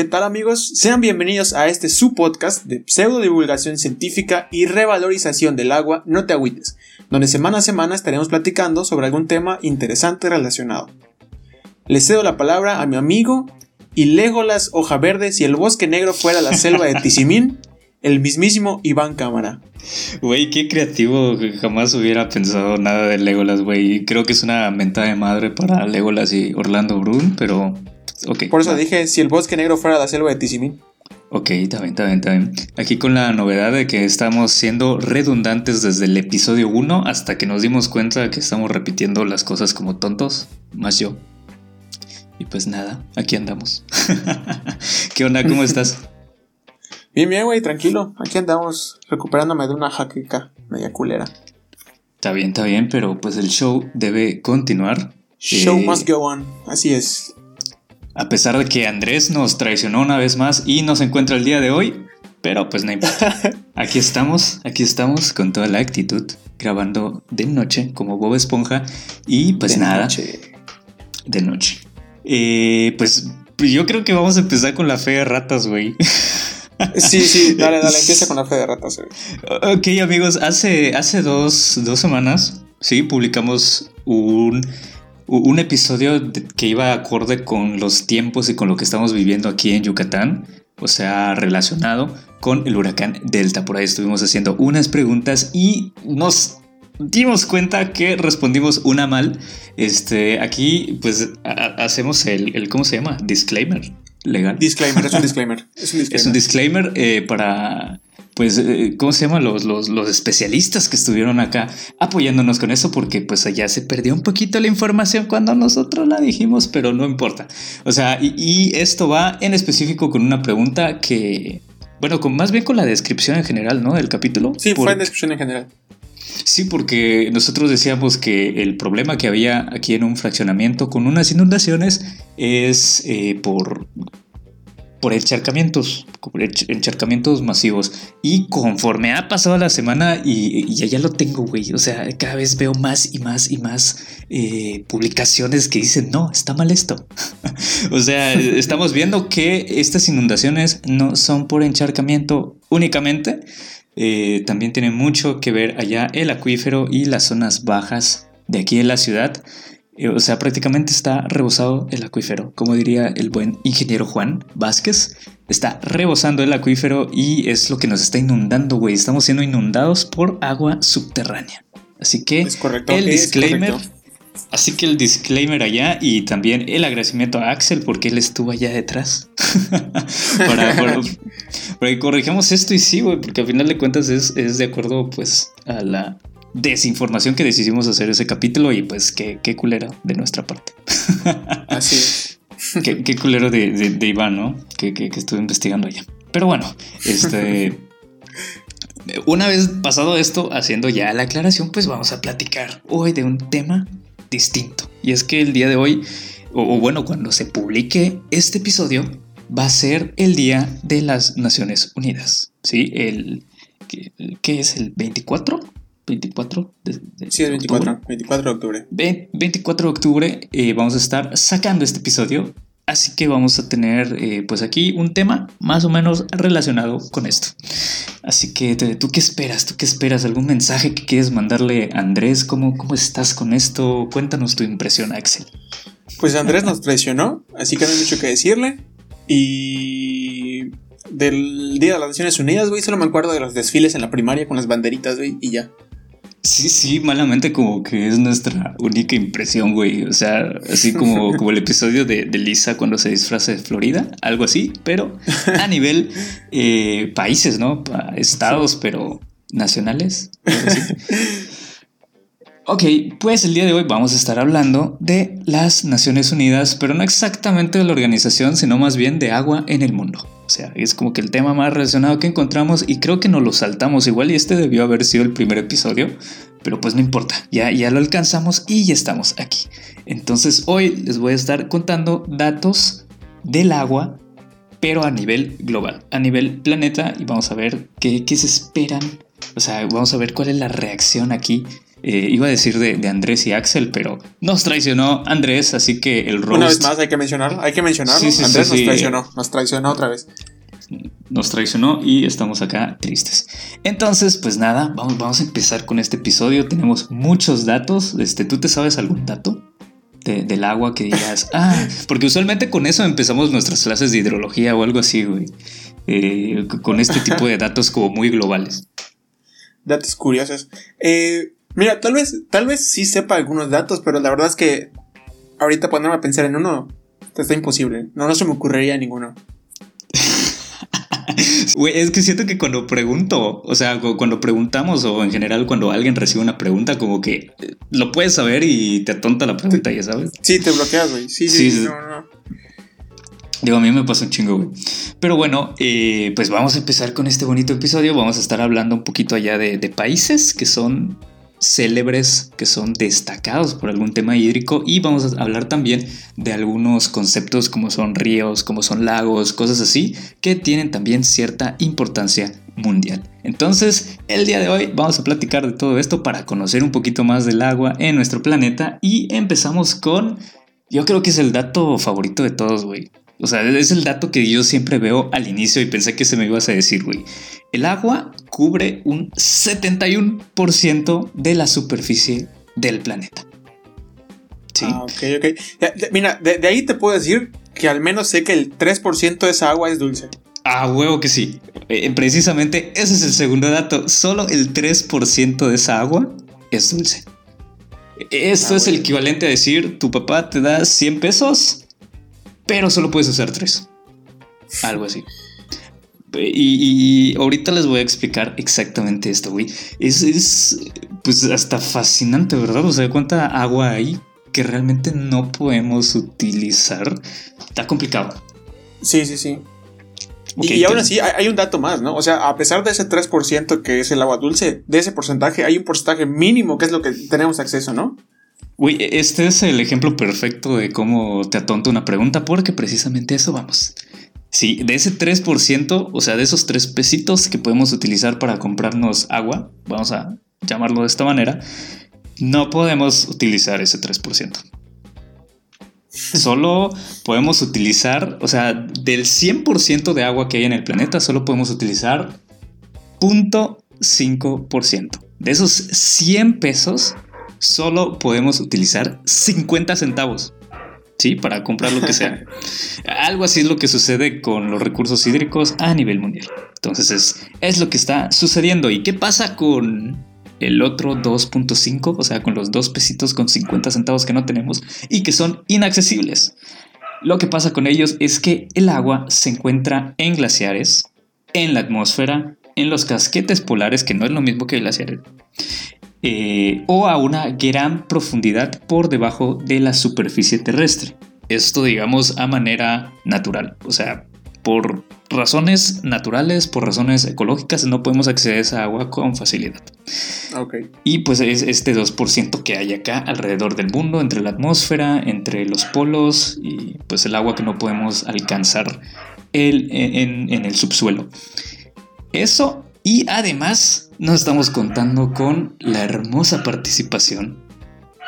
¿Qué tal amigos? Sean bienvenidos a este su podcast de pseudo divulgación científica y revalorización del agua, no te agüites, donde semana a semana estaremos platicando sobre algún tema interesante relacionado. Le cedo la palabra a mi amigo y Legolas Hoja Verde si el bosque negro fuera la selva de Tizimín, el mismísimo Iván Cámara. Güey, qué creativo, jamás hubiera pensado nada de Legolas, güey. Creo que es una mentada de madre para Legolas y Orlando Brun, pero Por eso dije, si el bosque negro fuera la selva de Tizimín. Ok, está bien, está bien, está bien. Aquí con la novedad de que estamos siendo redundantes desde el episodio 1 hasta que nos dimos cuenta que estamos repitiendo las cosas como tontos, más yo. Y pues nada, aquí andamos. ¿Qué onda? ¿Cómo estás? Bien, bien, güey, tranquilo. Aquí andamos recuperándome de una jaqueca media culera. Está bien, está bien, pero pues el show debe continuar. Show Eh, must go on. Así es. A pesar de que Andrés nos traicionó una vez más y nos encuentra el día de hoy, pero pues no importa. Aquí estamos, aquí estamos con toda la actitud, grabando de noche como Bob Esponja y pues De nada, noche. de noche. Eh, pues yo creo que vamos a empezar con la fe de ratas, güey. Sí, sí, dale, dale, empieza con la fe de ratas, güey. Ok, amigos, hace, hace dos, dos semanas, sí, publicamos un, un episodio que iba acorde con los tiempos y con lo que estamos viviendo aquí en Yucatán, o sea, relacionado con el huracán Delta. Por ahí estuvimos haciendo unas preguntas y nos dimos cuenta que respondimos una mal. Este, aquí, pues, ha- ha- hacemos el, el, ¿cómo se llama? Disclaimer legal. Disclaimer, es un disclaimer. Es un disclaimer. Es un disclaimer eh, para, pues, eh, ¿cómo se llama? Los, los, los especialistas que estuvieron acá apoyándonos con eso, porque pues allá se perdió un poquito la información cuando nosotros la dijimos, pero no importa. O sea, y, y esto va en específico con una pregunta que, bueno, con, más bien con la descripción en general, ¿no? Del capítulo. Sí, fue Porque- en discusión en general. Sí, porque nosotros decíamos que el problema que había aquí en un fraccionamiento con unas inundaciones es eh, por, por encharcamientos, por ench- encharcamientos masivos. Y conforme ha pasado la semana, y, y ya, ya lo tengo, güey, o sea, cada vez veo más y más y más eh, publicaciones que dicen, no, está mal esto. o sea, estamos viendo que estas inundaciones no son por encharcamiento únicamente, eh, también tiene mucho que ver allá el acuífero y las zonas bajas de aquí en la ciudad. Eh, o sea, prácticamente está rebosado el acuífero. Como diría el buen ingeniero Juan Vázquez, está rebosando el acuífero y es lo que nos está inundando, güey. Estamos siendo inundados por agua subterránea. Así que Es correcto. el es disclaimer. correcto. Así que el disclaimer allá y también el agradecimiento a Axel porque él estuvo allá detrás. para, para- para que corrijamos esto y sí, güey, porque al final de cuentas es, es de acuerdo pues a la desinformación que decidimos hacer ese capítulo y pues qué, qué culero de nuestra parte. Así es. qué, qué culero de, de- de Iván, ¿no? Que, que, que estuve investigando allá. Pero bueno, este... Una vez pasado esto, haciendo ya la aclaración, pues vamos a platicar hoy de un tema distinto. Y es que el día de hoy, o, o bueno, cuando se publique este episodio, va a ser el Día de las Naciones Unidas. ¿Sí? El, ¿qué, qué es? ¿El 24? ¿24? de- de Sí, el octubre? 24, 24 de octubre. Ve- 24 de octubre eh, vamos a estar sacando este episodio. Así que vamos a tener eh, pues aquí un tema más o menos relacionado con esto. Así que tú qué esperas, tú qué esperas, algún mensaje que quieres mandarle a Andrés, ¿cómo, cómo estás con esto? Cuéntanos tu impresión, Axel. Pues Andrés nos traicionó, así que no hay mucho que decirle. Y del Día de las Naciones Unidas, güey, solo me acuerdo de los desfiles en la primaria con las banderitas, güey, y ya. Sí, sí, malamente como que es nuestra única impresión, güey. O sea, así como, como el episodio de, de Lisa cuando se disfraza de Florida, algo así, pero a nivel eh, países, ¿no? Pa- estados, pero nacionales. Ok, pues el día de hoy vamos a estar hablando de las Naciones Unidas, pero no exactamente de la organización, sino más bien de agua en el mundo. O sea, es como que el tema más relacionado que encontramos y creo que nos lo saltamos igual y este debió haber sido el primer episodio, pero pues no importa, ya, ya lo alcanzamos y ya estamos aquí. Entonces hoy les voy a estar contando datos del agua, pero a nivel global, a nivel planeta y vamos a ver qué, qué se esperan, o sea, vamos a ver cuál es la reacción aquí Eh, iba a decir de, Andrés y Axel, pero nos traicionó Andrés, así que el roast... Una vez más hay que mencionarlo, hay que mencionarlo. Andrés nos traicionó, nos traicionó otra vez. Nos traicionó y estamos acá tristes. Entonces, pues nada, vamos, vamos a empezar con este episodio. Tenemos muchos datos. Este, ¿Tú te sabes algún dato? del agua que digas, ah, porque usualmente con eso empezamos nuestras clases de hidrología o algo así, güey. Eh, con este tipo de datos como muy globales. Datos curiosos. Eh, mira, tal vez, tal vez sí sepa algunos datos, pero la verdad es que ahorita ponerme a pensar en uno está imposible. No, no se me ocurriría ninguno. es que siento que cuando pregunto, o sea, cuando preguntamos o en general cuando alguien recibe una pregunta, como que eh, lo puedes saber y te atonta la pregunta, ya sabes. Sí, te bloqueas, güey. Sí, sí, sí, no, no. Digo, a mí me pasa un chingo, güey. Pero bueno, eh, pues vamos a empezar con este bonito episodio. Vamos a estar hablando un poquito allá de, países que son célebres, que son destacados por algún tema hídrico y vamos a hablar también de algunos conceptos como son ríos, como son lagos, cosas así, que tienen también cierta importancia mundial. Entonces, el día de hoy vamos a platicar de todo esto para conocer un poquito más del agua en nuestro planeta y empezamos con, yo creo que es el dato favorito de todos, güey. O sea, es el dato que yo siempre veo al inicio y pensé que se me ibas a decir, güey. El agua cubre un 71% de la superficie del planeta. Sí. Ah, ok, ok. mira, de, ahí te puedo decir que al menos sé que el 3% de esa agua es dulce. Ah, huevo que sí. Eh, precisamente ese es el segundo dato. Solo el 3% de esa agua es dulce. Esto ah, es el equivalente a decir, tu papá te da 100 pesos pero solo puedes usar tres. Algo así. Y, ahorita les voy a explicar exactamente esto, güey. Es, es, pues hasta fascinante, ¿verdad? O sea, cuánta agua hay que realmente no podemos utilizar. Está complicado. Sí, sí, sí. y, aún así hay, un dato más, ¿no? O sea, a pesar de ese 3% que es el agua dulce, de ese porcentaje hay un porcentaje mínimo que es lo que tenemos acceso, ¿no? Uy, este es el ejemplo perfecto de cómo te atonta una pregunta, porque precisamente eso vamos. Sí, de ese 3%, o sea, de esos tres pesitos que podemos utilizar para comprarnos agua, vamos a llamarlo de esta manera, no podemos utilizar ese 3%. Solo podemos utilizar, o sea, del 100% de agua que hay en el planeta, solo podemos utilizar 0.5%. De esos 100 pesos, solo podemos utilizar 50 centavos. ¿Sí? Para comprar lo que sea. Algo así es lo que sucede con los recursos hídricos a nivel mundial. Entonces es, es lo que está sucediendo. ¿Y qué pasa con el otro 2.5? O sea, con los dos pesitos con 50 centavos que no tenemos y que son inaccesibles. Lo que pasa con ellos es que el agua se encuentra en glaciares, en la atmósfera, en los casquetes polares, que no es lo mismo que glaciares, eh, o a una gran profundidad por debajo de la superficie terrestre. Esto digamos a manera natural, o sea, por razones naturales, por razones ecológicas, no podemos acceder a esa agua con facilidad. Okay. Y pues es este 2% que hay acá alrededor del mundo, entre la atmósfera, entre los polos y pues el agua que no podemos alcanzar en el subsuelo. Eso y además nos estamos contando con la hermosa participación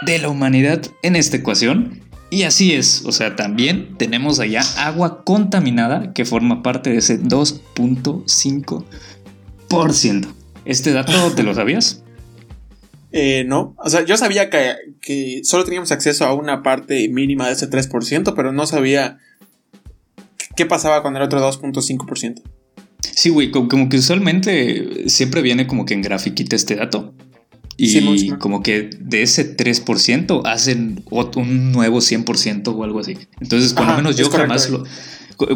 de la humanidad en esta ecuación. Y así es, o sea, también tenemos allá agua contaminada que forma parte de ese 2.5%. ¿Este dato te lo sabías? Eh, no, o sea, yo sabía que, que, solo teníamos acceso a una parte mínima de ese 3%, pero no sabía qué pasaba con el otro 2.5%. Sí, güey, como que usualmente siempre viene como que en grafiquita este dato. Y como que de ese 3% hacen un nuevo 100% o algo así. Entonces, cuando menos yo jamás lo...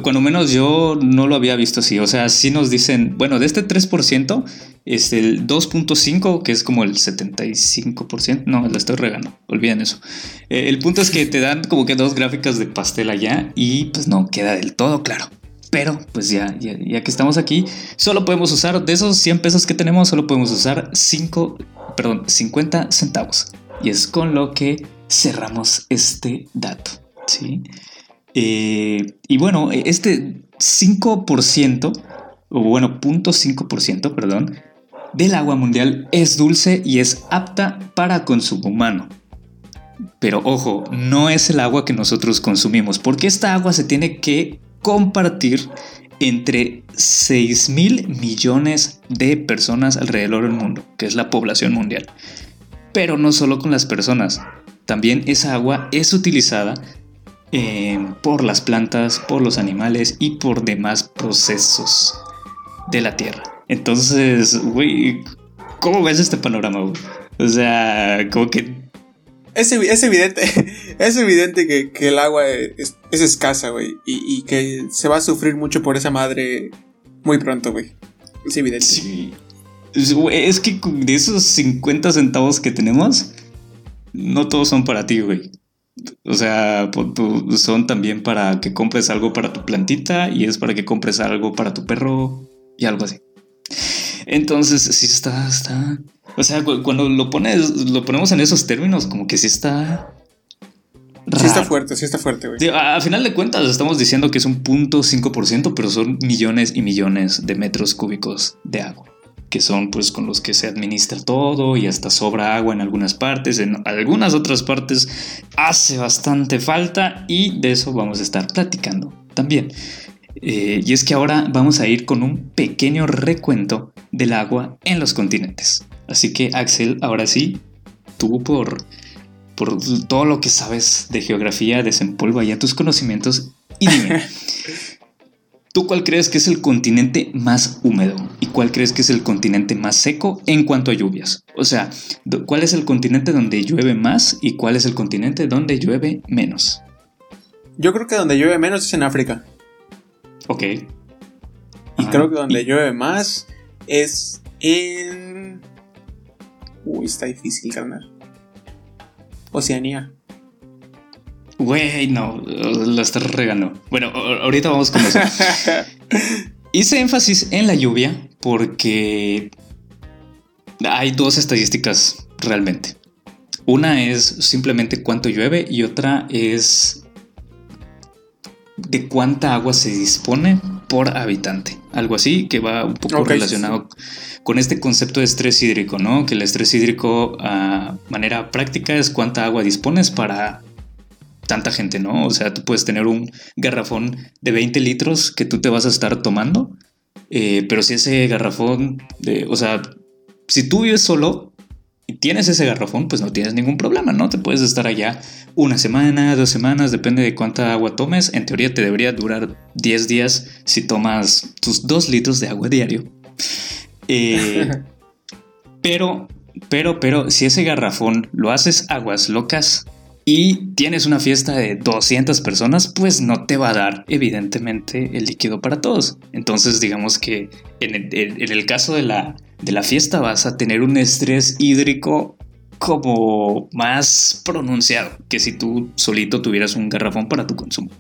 Cuando menos yo no lo había visto así. O sea, sí nos dicen, bueno, de este 3%, es el 2.5, que es como el 75%. No, lo estoy regando. Olviden eso. Eh, el punto es que te dan como que dos gráficas de pastel allá y pues no queda del todo claro. Pero pues ya, ya, que estamos aquí, solo podemos usar, de esos 100 pesos que tenemos, solo podemos usar 5, perdón, 50 centavos. Y es con lo que cerramos este dato. ¿sí? Eh, y bueno, este 5%, o bueno, 0.5%, perdón, del agua mundial es dulce y es apta para consumo humano. Pero ojo, no es el agua que nosotros consumimos, porque esta agua se tiene que compartir entre 6 mil millones de personas alrededor del mundo, que es la población mundial. Pero no solo con las personas, también esa agua es utilizada eh, por las plantas, por los animales y por demás procesos de la tierra. Entonces, güey, ¿cómo ves este panorama? O sea, como que es, evidente, es evidente que, el agua es, escasa, güey. Y, que se va a sufrir mucho por esa madre muy pronto, güey. Es evidente. Sí. Es que de esos 50 centavos que tenemos, no todos son para ti, güey. O sea, son también para que compres algo para tu plantita y es para que compres algo para tu perro y algo así. Entonces, sí está, está, o sea, cuando lo pones, lo ponemos en esos términos, como que sí está. Sí está fuerte, sí está fuerte, güey. A, final de cuentas, estamos diciendo que es un punto 5%, pero son millones y millones de metros cúbicos de agua. Que son pues con los que se administra todo y hasta sobra agua en algunas partes, en algunas otras partes hace bastante falta y de eso vamos a estar platicando también. Eh, y es que ahora vamos a ir con un pequeño recuento del agua en los continentes. Así que Axel, ahora sí, tú por, por todo lo que sabes de geografía, desempolva ya tus conocimientos y dime, ¿tú cuál crees que es el continente más húmedo? ¿Y cuál crees que es el continente más seco en cuanto a lluvias? O sea, ¿cuál es el continente donde llueve más y cuál es el continente donde llueve menos? Yo creo que donde llueve menos es en África. Ok. Y creo que donde llueve más es en Uy, está difícil, carnal. Oceanía. Güey, no, la estás regando. Bueno, ahorita vamos con eso. Hice énfasis en la lluvia porque hay dos estadísticas realmente. Una es simplemente cuánto llueve y otra es de cuánta agua se dispone por habitante. Algo así que va un poco relacionado con este concepto de estrés hídrico, ¿no? Que el estrés hídrico a manera práctica es cuánta agua dispones para tanta gente, ¿no? O sea, tú puedes tener un garrafón de 20 litros que tú te vas a estar tomando, eh, pero si ese garrafón, de, o sea, si tú vives solo, tienes ese garrafón, pues no tienes ningún problema, ¿no? Te puedes estar allá una semana, dos semanas, depende de cuánta agua tomes. En teoría te debería durar 10 días si tomas tus 2 litros de agua diario. Eh, pero, pero, pero, si ese garrafón lo haces aguas locas y tienes una fiesta de 200 personas, pues no te va a dar, evidentemente, el líquido para todos. Entonces, digamos que en el caso de la de la fiesta vas a tener un estrés hídrico como más pronunciado que si tú solito tuvieras un garrafón para tu consumo.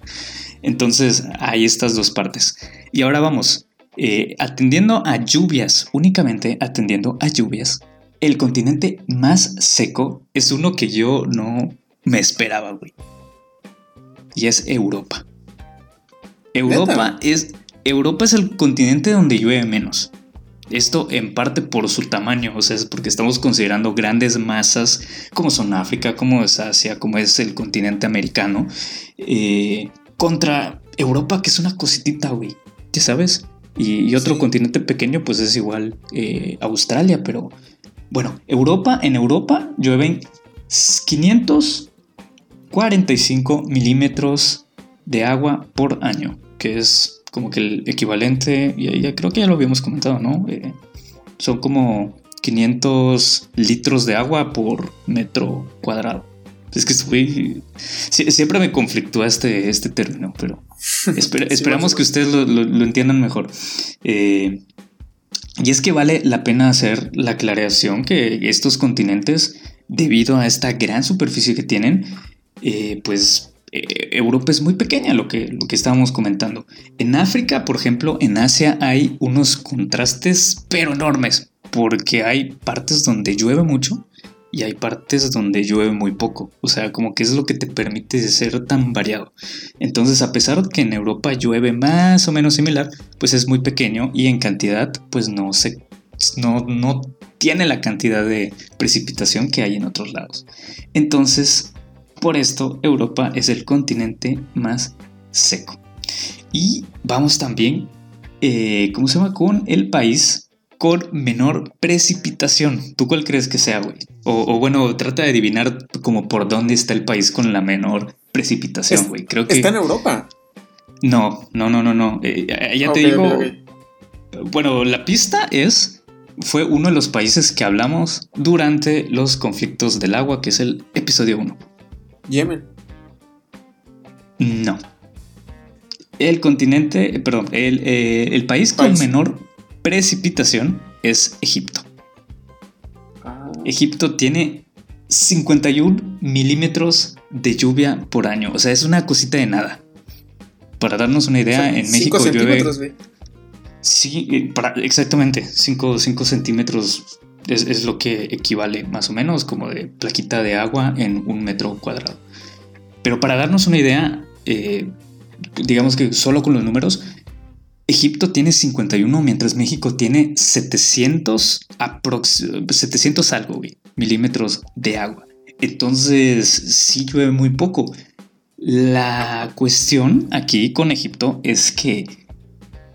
Entonces hay estas dos partes. Y ahora vamos, eh, atendiendo a lluvias, únicamente atendiendo a lluvias, el continente más seco es uno que yo no me esperaba, güey. Y es Europa. Europa es, Europa es el continente donde llueve menos. Esto en parte por su tamaño, o sea, es porque estamos considerando grandes masas como son África, como es Asia, como es el continente americano, eh, contra Europa, que es una cositita, güey, ¿ya sabes? Y, otro continente pequeño, pues es igual eh, Australia, pero bueno, Europa, en Europa llueven 545 milímetros de agua por año, que es como que el equivalente, y ya creo que ya lo habíamos comentado, ¿no? Eh, son como 500 litros de agua por metro cuadrado. Es que estoy, siempre me conflictúa este, este término, pero esperamos que ustedes lo, entiendan mejor. Eh, y es que vale la pena hacer la aclaración que estos continentes, debido a esta gran superficie que tienen, eh, pues eh, Europa es muy pequeña, lo que, lo que estábamos comentando. En África, por ejemplo, en Asia hay unos contrastes, pero enormes, porque hay partes donde llueve mucho y hay partes donde llueve muy poco. O sea, como que es lo que te permite ser tan variado. Entonces, a pesar de que en Europa llueve más o menos similar, pues es muy pequeño y en cantidad, pues no se no, no tiene la cantidad de precipitación que hay en otros lados. Entonces, por esto, Europa es el continente más seco. Y vamos también, eh, ¿cómo se llama? Con el país con menor precipitación. ¿Tú cuál crees que sea, güey? O, bueno, trata de adivinar como por dónde está el país con la menor precipitación, güey. Creo que... Está en Europa. No, no, no, no, no. Eh, ya te digo... Bueno, la pista es... Fue uno de los países que hablamos durante los conflictos del agua, que es el episodio 1. Yemen. No. El continente, perdón, el, eh, país con menor precipitación es Egipto. Ah. Egipto tiene 51 milímetros de lluvia por año. O sea, es una cosita de nada. Para darnos una idea, en México llueve. Sí, eh, exactamente. 5 centímetros es, lo que equivale más o menos como de plaquita de agua en un metro cuadrado. Pero para darnos una idea, eh, digamos que solo con los números, Egipto tiene 51, mientras México tiene 700, 700 algo, milímetros de agua. Entonces, sí llueve muy poco. La cuestión aquí con Egipto es que,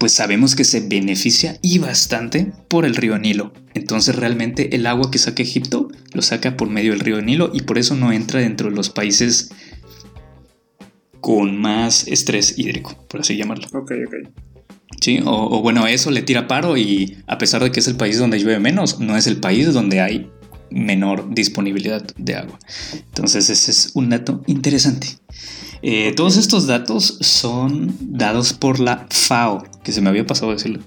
pues sabemos que se beneficia y bastante por el río Nilo. Entonces, realmente el agua que saca Egipto lo saca por medio del río Nilo y por eso no entra dentro de los países con más estrés hídrico, por así llamarlo. Ok, ok. Sí, o, bueno, eso le tira paro y a pesar de que es el país donde llueve menos, no es el país donde hay menor disponibilidad de agua. Entonces ese es un dato interesante. Eh, todos estos datos son dados por la FAO, que se me había pasado decirlo.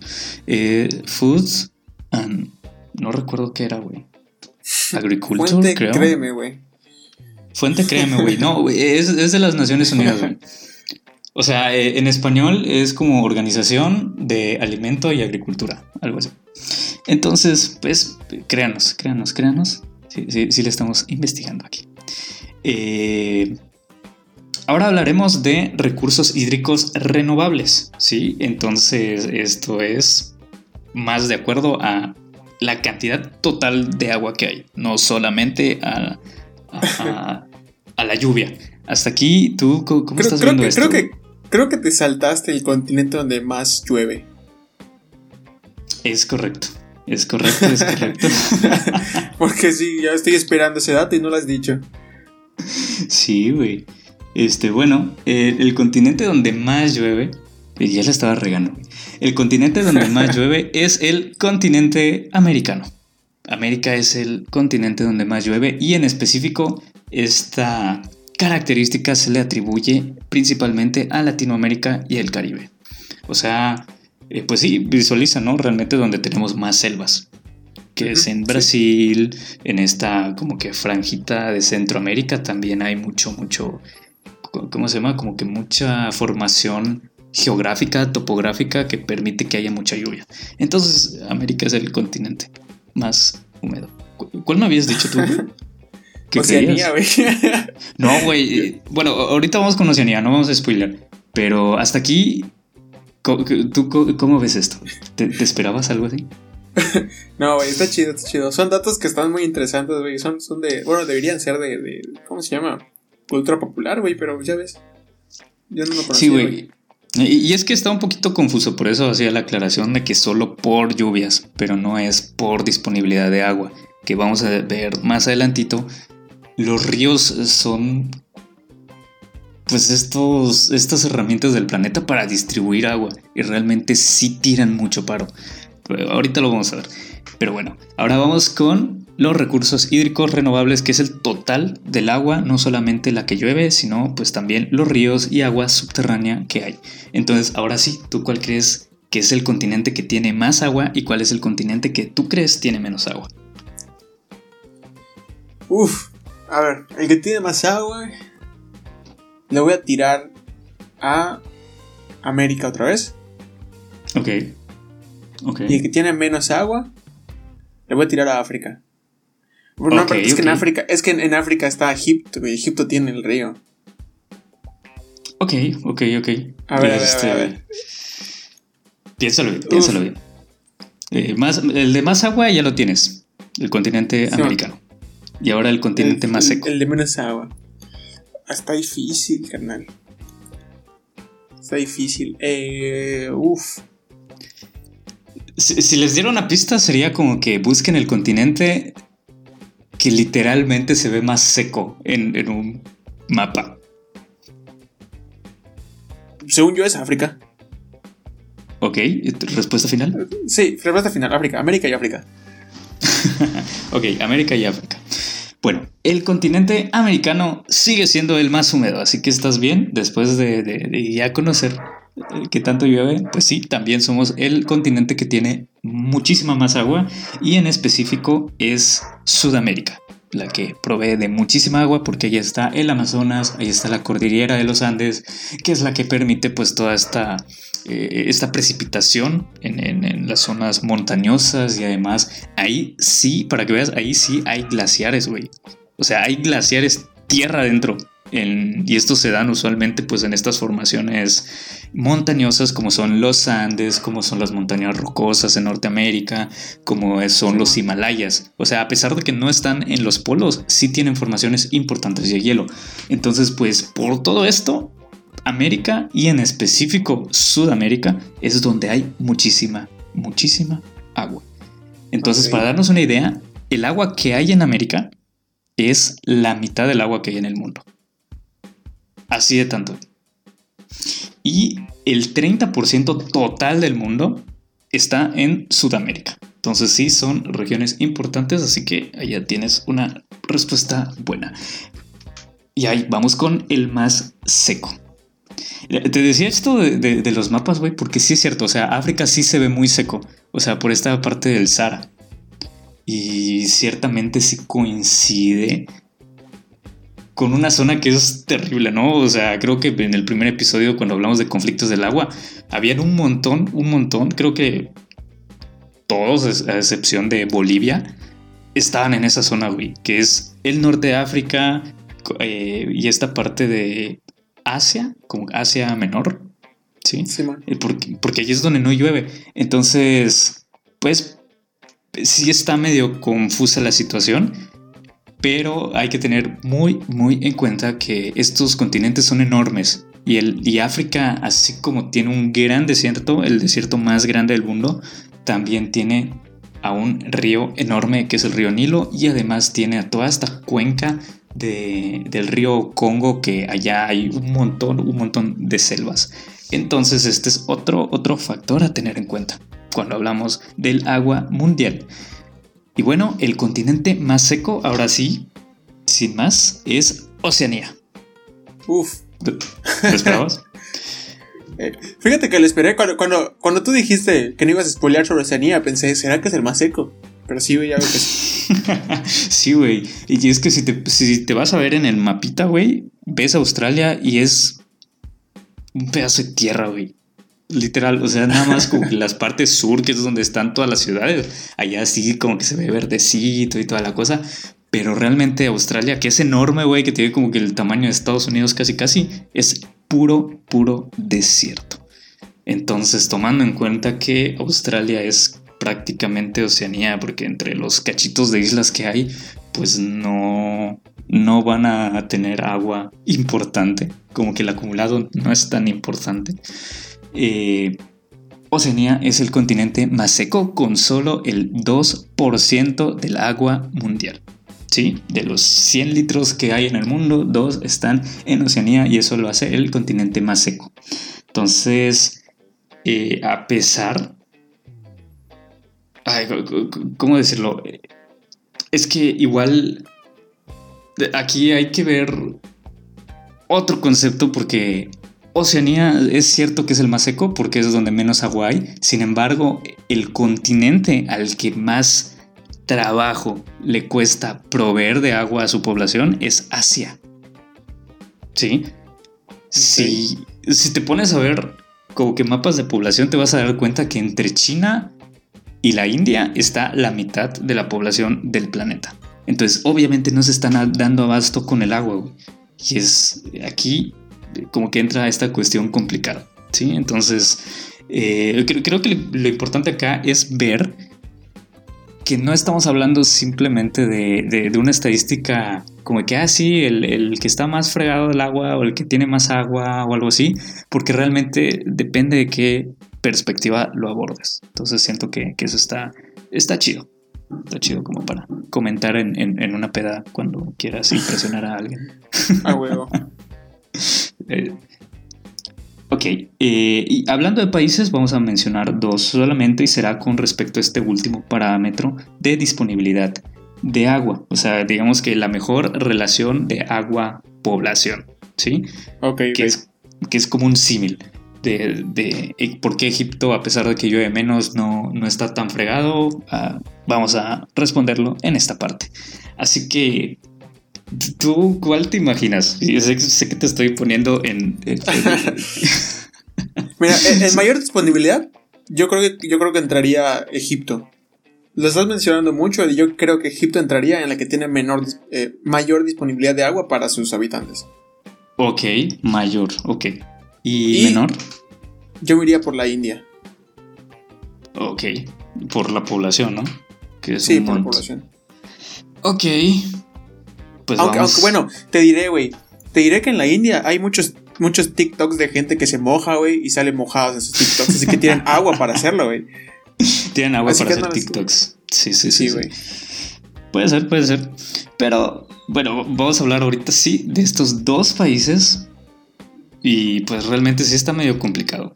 Eh, Foods and... No recuerdo qué era, güey. Agriculture, Fuente, créeme, güey. Fuente, créeme, güey. No, es, es, de las Naciones Unidas, güey. O sea, eh, en español es como Organización de Alimento y Agricultura, algo así. Entonces, pues, créanos, créanos, créanos. Sí, sí, sí le estamos investigando aquí. Eh, ahora hablaremos de recursos hídricos renovables, ¿sí? Entonces, esto es más de acuerdo a la cantidad total de agua que hay, no solamente a, la lluvia. Hasta aquí, ¿tú cómo estás viendo esto? Creo que Creo que te saltaste el continente donde más llueve. Es correcto. Es correcto, es correcto. Porque sí, ya estoy esperando ese dato y no lo has dicho. Sí, güey. Este, bueno, el, continente donde más llueve, eh, ya le estaba regando. El continente donde más llueve es el continente americano. América es el continente donde más llueve y en específico esta característica se le atribuye principalmente a Latinoamérica y el Caribe. O sea, eh, pues sí, visualiza, ¿no? Realmente donde tenemos más selvas, que es en Brasil, en esta como que franjita de Centroamérica también hay mucho, mucho, ¿cómo se llama? Como que mucha formación geográfica, topográfica que permite que haya mucha lluvia. Entonces, América es el continente más húmedo. ¿Cuál me habías dicho tú? Oceanía, güey. no, güey. Bueno, ahorita vamos con Oceanía, no vamos a spoiler. Pero hasta aquí, ¿tú cómo ves esto? ¿Te, esperabas algo así? no, güey, está chido, está chido. Son datos que están muy interesantes, güey. Son, son de. Bueno, deberían ser de, de. ¿Cómo se llama? Cultura popular, güey, pero ya ves. Yo no lo conocía. Sí, güey. Y es que está un poquito confuso, por eso hacía la aclaración de que solo por lluvias, pero no es por disponibilidad de agua, que vamos a ver más adelantito los ríos son pues estos, estas herramientas del planeta para distribuir agua y realmente sí tiran mucho paro. ahorita lo vamos a ver. Pero bueno, ahora vamos con los recursos hídricos renovables, que es el total del agua, no solamente la que llueve, sino pues también los ríos y agua subterránea que hay. Entonces, ahora sí, ¿tú cuál crees que es el continente que tiene más agua y cuál es el continente que tú crees tiene menos agua? Uf, a ver, el que tiene más agua. Le voy a tirar a América otra vez. Ok. Ok. Y el que tiene menos agua. Le voy a tirar a África. Pero es que en África. Es que en, África está Egipto, Egipto tiene el río. Ok, ok, ok. A ver, a ver, a ver. Piénsalo bien, piénsalo bien. Eh, más, el de más agua ya lo tienes, el continente americano. Y ahora el continente más seco. El, de menos agua. Está difícil, carnal. Está difícil. Eh, uf. Si, les diera una pista, sería como que busquen el continente que literalmente se ve más seco en, en un mapa. Según yo es África. Ok, respuesta final. Sí, respuesta final, África, América y África. ok, América y África. Bueno, el continente americano sigue siendo el más húmedo, así que estás bien después de, ya conocer que tanto llueve, pues sí, también somos el continente que tiene muchísima más agua y en específico es Sudamérica, la que provee de muchísima agua porque ahí está el Amazonas, ahí está la cordillera de los Andes, que es la que permite pues toda esta eh, esta precipitación en, las zonas montañosas y además ahí sí, para que veas, ahí sí hay glaciares, güey. O sea, hay glaciares tierra adentro. Y estos se dan usualmente pues en estas formaciones montañosas como son los Andes, como son las montañas rocosas en Norteamérica, como son los Himalayas. O sea, a pesar de que no están en los polos, sí tienen formaciones importantes de hielo. Entonces, pues por todo esto, América y en específico Sudamérica es donde hay muchísima, muchísima agua. Entonces, para darnos una idea, el agua que hay en América es la mitad del agua que hay en el mundo. Así de tanto. Y el 30% total del mundo está en Sudamérica. Entonces sí, son regiones importantes, así que allá tienes una respuesta buena. Y ahí vamos con el más seco. Te decía esto de, los mapas, güey, porque sí es cierto. O sea, África sí se ve muy seco. O sea, por esta parte del Sahara. Y ciertamente sí coincide con una zona que es terrible, ¿no? O sea, creo que en el primer episodio, cuando hablamos de conflictos del agua, habían un montón, un montón. Creo que todos, a excepción de Bolivia, estaban en esa zona, güey, que es el norte de África eh, y esta parte de Asia, como Asia Menor, ¿sí? Eh, porque, porque allí es donde no llueve. Entonces, pues sí está medio confusa la situación, pero hay que tener muy, muy en cuenta que estos continentes son enormes. Y, el, y África, así como tiene un gran desierto, el desierto más grande del mundo, también tiene a un río enorme que es el río Nilo y además tiene a toda esta cuenca del río Congo, que allá hay un montón, un montón de selvas. Entonces este es otro, otro factor a tener en cuenta cuando hablamos del agua mundial. Y bueno, el continente más seco, ahora sí, sin más, es Oceanía. Uf. ¿Lo esperabas? Fíjate que lo esperé cuando, cuando, cuando, tú dijiste que no ibas a spoilear sobre Oceanía, pensé, ¿será que es el más seco? Pero sí, ya veo que sí. sí, güey. Y es que si te, si te vas a ver en el mapita, güey, ves Australia y es un pedazo de tierra, güey. Literal, o sea, nada más como las partes sur, que es donde están todas las ciudades. Allá sí, como que se ve verdecito y toda la cosa. Pero realmente Australia, que es enorme, güey, que tiene como que el tamaño de Estados Unidos casi casi, es puro, puro desierto. Entonces, tomando en cuenta que Australia es prácticamente Oceanía, porque entre los cachitos de islas que hay, pues no, no van a tener agua importante, como que el acumulado no es tan importante. Eh, Oceanía es el continente más seco con solo el 2% del agua mundial. ¿Sí? De los 100 litros que hay en el mundo, 2 están en Oceanía y eso lo hace el continente más seco. Entonces, eh, a pesar Ay, ¿cómo decirlo? Es que igual aquí hay que ver otro concepto porque Oceanía es cierto que es el más seco porque es donde menos agua hay. Sin embargo, el continente al que más trabajo le cuesta proveer de agua a su población es Asia. ¿Sí? Si, si te pones a ver como que mapas de población te vas a dar cuenta que entre China y la India está la mitad de la población del planeta. Entonces, obviamente no se están dando abasto con el agua. Y es aquí como que entra esta cuestión complicada. ¿sí? Entonces, eh, creo, que lo importante acá es ver que no estamos hablando simplemente de, una estadística como que, ah, sí, el, que está más fregado del agua o el que tiene más agua o algo así, porque realmente depende de qué perspectiva lo abordes. Entonces siento que, eso está, está chido. Está chido como para comentar en, una peda cuando quieras impresionar a alguien. A huevo. Eh, Ok, eh, y hablando de países, vamos a mencionar dos solamente y será con respecto a este último parámetro de disponibilidad de agua. O sea, digamos que la mejor relación de agua-población, ¿sí? Ok. Que, Es, que es como un símil. De, de, por qué Egipto, a pesar de que llueve menos, no, no está tan fregado. Ah, vamos a responderlo en esta parte. Así que ¿Tú cuál te imaginas? sé, que te estoy poniendo en. Mira, en, mayor disponibilidad, yo creo que yo creo que entraría Egipto. Lo estás mencionando mucho y yo creo que Egipto entraría en la que tiene menor, eh, mayor disponibilidad de agua para sus habitantes. Ok, mayor, ok. ¿Y, menor? Yo iría por la India. Ok, por la población, ¿no? Que sí, por la población. Ok, pues aunque, bueno, te diré, güey. Te diré que en la India hay muchos, muchos TikToks de gente que se moja, güey, y sale mojados en sus TikToks. así que tienen agua para hacerlo, güey. Tienen agua para hacer TikToks. Sí, sí, sí. güey. Puede ser, puede ser. Pero, bueno, vamos a hablar ahorita, sí, de estos dos países. Y pues realmente sí está medio complicado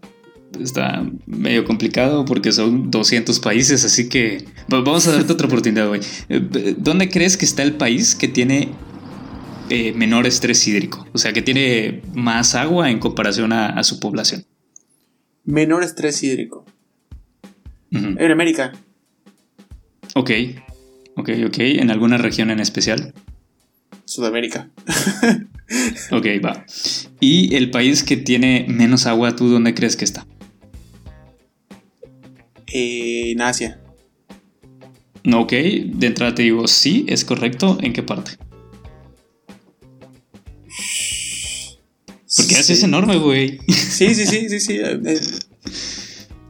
está medio complicado porque son 200 países, así que vamos a darte otra oportunidad, güey. Eh, ¿Dónde crees que está el país que tiene eh, menor estrés hídrico? O sea, que tiene más agua en comparación a, su población. Menor estrés hídrico. En América. Ok, ok, ok. ¿En alguna región en especial? Sudamérica. ok, va. ¿Y el país que tiene menos agua, tú dónde crees que está? En Asia. Ok, de entrada te digo sí, es correcto. ¿En qué parte? Porque Asia es enorme, güey. Sí, sí, sí, sí, sí.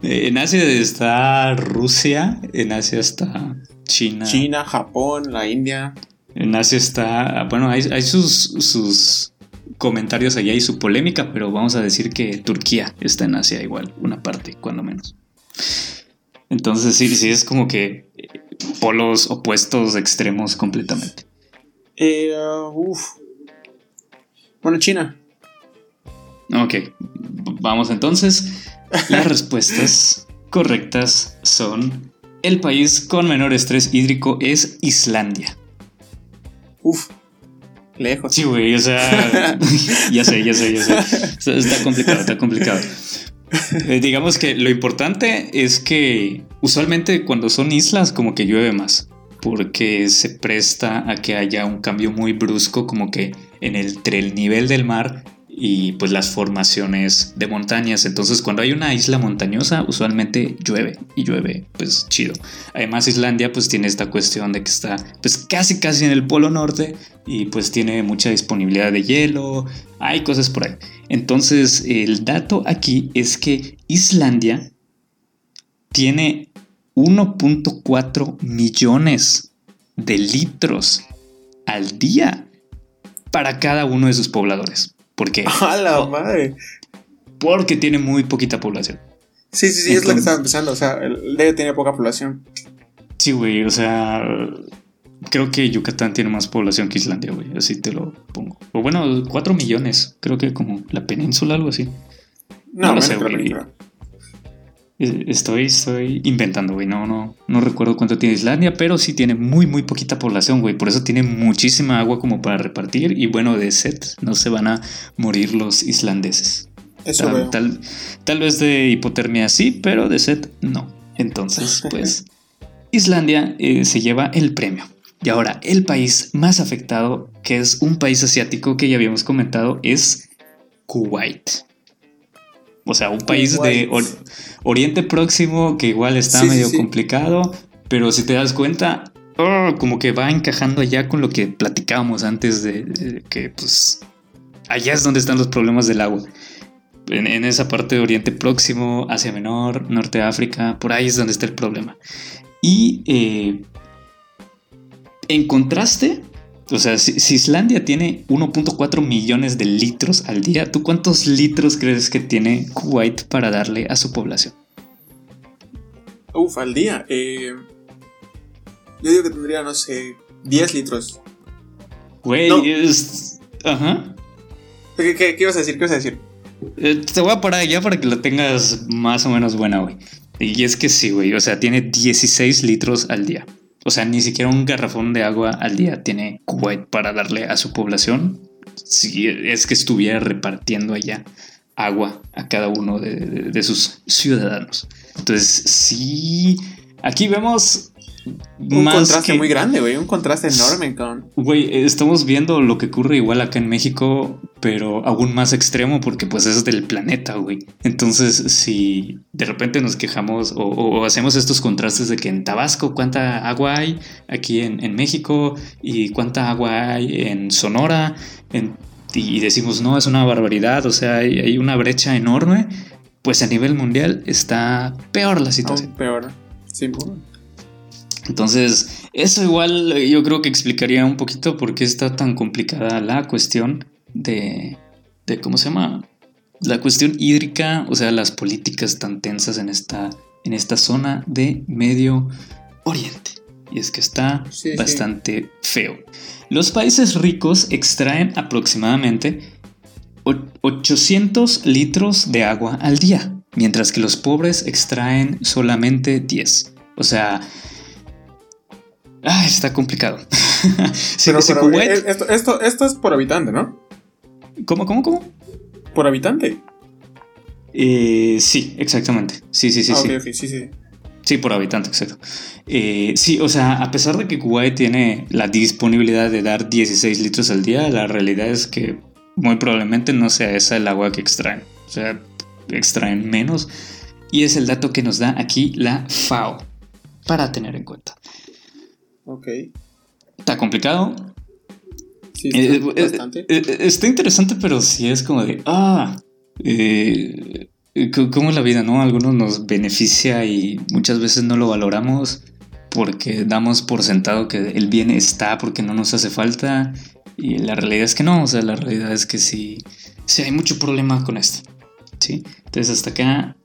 En Asia está Rusia, en Asia está China. China, Japón, la India. En Asia está, bueno, hay, sus, sus comentarios allá y su polémica, pero vamos a decir que Turquía está en Asia igual, una parte, cuando menos. Entonces sí, sí es como que polos opuestos extremos completamente. Eh, uh, Bueno, China. Ok, vamos entonces. Las respuestas correctas son el país con menor estrés hídrico es Islandia. Uf, lejos. Sí, güey, o sea, ya sé, ya sé, ya sé. Está complicado, está complicado. Eh, digamos que lo importante es que usualmente cuando son islas como que llueve más, porque se presta a que haya un cambio muy brusco como que entre el nivel del mar y pues las formaciones de montañas. Entonces cuando hay una isla montañosa usualmente llueve y llueve pues chido. Además Islandia pues tiene esta cuestión de que está pues casi casi en el polo norte y pues tiene mucha disponibilidad de hielo, hay cosas por ahí. Entonces el dato aquí es que Islandia tiene 1.4 millones de litros al día para cada uno de sus pobladores. Porque. ¡A la madre! Porque tiene muy poquita población. Sí, sí, sí, es lo que estaba empezando. O sea, debe tener poca población. Sí, güey, o sea. Creo que Yucatán tiene más población que Islandia, güey. Así te lo pongo. O bueno, 4 millones. Creo que como la península, algo así. No, no sé, güey. Eh, estoy, estoy inventando, güey. No, no, no recuerdo cuánto tiene Islandia, pero sí tiene muy, muy poquita población, güey. Por eso tiene muchísima agua como para repartir. Y bueno, de sed no se van a morir los islandeses. Eso tal, tal, vez de hipotermia sí, pero de sed no. Entonces, pues, Islandia eh, se lleva el premio. Y ahora, el país más afectado, que es un país asiático que ya habíamos comentado, es Kuwait. O sea, un país de Oriente Próximo que igual está medio complicado, pero si te das cuenta, oh, como que va encajando allá con lo que platicábamos antes de, que pues allá es donde están los problemas del agua. En, esa parte de Oriente Próximo, Asia Menor, Norte de África, por ahí es donde está el problema. Y eh, en contraste, o sea, si, Islandia tiene 1.4 millones de litros al día, ¿tú cuántos litros crees que tiene Kuwait para darle a su población? Uf, al día. Eh, yo digo que tendría, no sé, 10 litros. Güey, es... Ajá. ¿Qué, qué, ibas a decir? ¿Qué ibas a decir? Eh, te voy a parar ya para que lo tengas más o menos buena, güey. Y es que sí, güey. O sea, tiene 16 litros al día. O sea, ni siquiera un garrafón de agua al día tiene Kuwait para darle a su población. Si es que estuviera repartiendo allá agua a cada uno de sus ciudadanos. Entonces, sí. Aquí vemos un contraste muy grande, güey. Un contraste enorme con. Güey, estamos viendo lo que ocurre igual acá en México, pero aún más extremo porque pues es del planeta, güey. Entonces, si de repente nos quejamos o, hacemos estos contrastes de que en Tabasco cuánta agua hay, aquí en, México y cuánta agua hay en Sonora, y decimos, no, es una barbaridad, o sea, hay, una brecha enorme, pues a nivel mundial está peor la situación. peor, sí. Entonces, eso igual eh, yo creo que explicaría un poquito por qué está tan complicada la cuestión de, de ¿cómo se llama? La cuestión hídrica, o sea, las políticas tan tensas en esta, en esta zona de Medio Oriente. Y es que está bastante feo. Los países ricos extraen aproximadamente 800 litros de agua al día, mientras que los pobres extraen solamente 10. O sea, Ah, está complicado. pero, eh, esto, esto, es por habitante, ¿no? ¿Cómo, cómo, cómo? ¿Por habitante? Eh, sí, exactamente. Sí, sí, sí, ah, sí. sí, sí. Sí, por habitante, exacto. Eh, sí, o sea, a pesar de que Kuwait tiene la disponibilidad de dar 16 litros al día, la realidad es que muy probablemente no sea esa el agua que extraen. O sea, extraen menos. Y es el dato que nos da aquí la FAO para tener en cuenta. Ok. Está complicado. Sí, está, eh, eh, bastante. Eh, está interesante, pero sí es como de. Ah. ¿Cómo es la vida, no? algunos nos beneficia y muchas veces no lo valoramos porque damos por sentado que el bien está porque no nos hace falta. Y la realidad es que no. O sea, la realidad es que sí. Sí, hay mucho problema con esto. ¿Sí? Entonces, hasta acá.